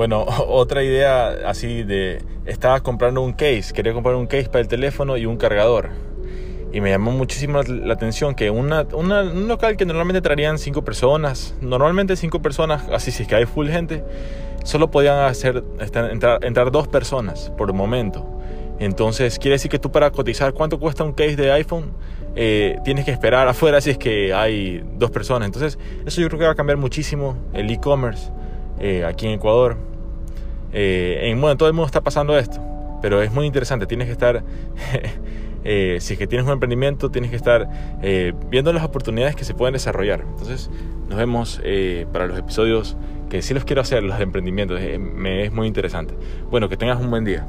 Bueno, otra idea así de... Estaba comprando un case, quería comprar un case para el teléfono y un cargador. Y me llamó muchísimo la atención que una, un local que normalmente traerían cinco personas, normalmente cinco personas, así si es que hay full gente, solo podían hacer, entrar, entrar dos personas por momento. Entonces quiere decir que tú para cotizar cuánto cuesta un case de iPhone, eh, tienes que esperar afuera si es que hay dos personas. Entonces eso yo creo que va a cambiar muchísimo el e-commerce eh, aquí en Ecuador. Eh, en, bueno, todo el mundo está pasando esto, pero es muy interesante. Tienes que estar, eh, si es que tienes un emprendimiento, tienes que estar eh, viendo las oportunidades que se pueden desarrollar. Entonces, nos vemos para los episodios que sí los quiero hacer, los de emprendimientos. me es muy interesante. Bueno, que tengas un buen día.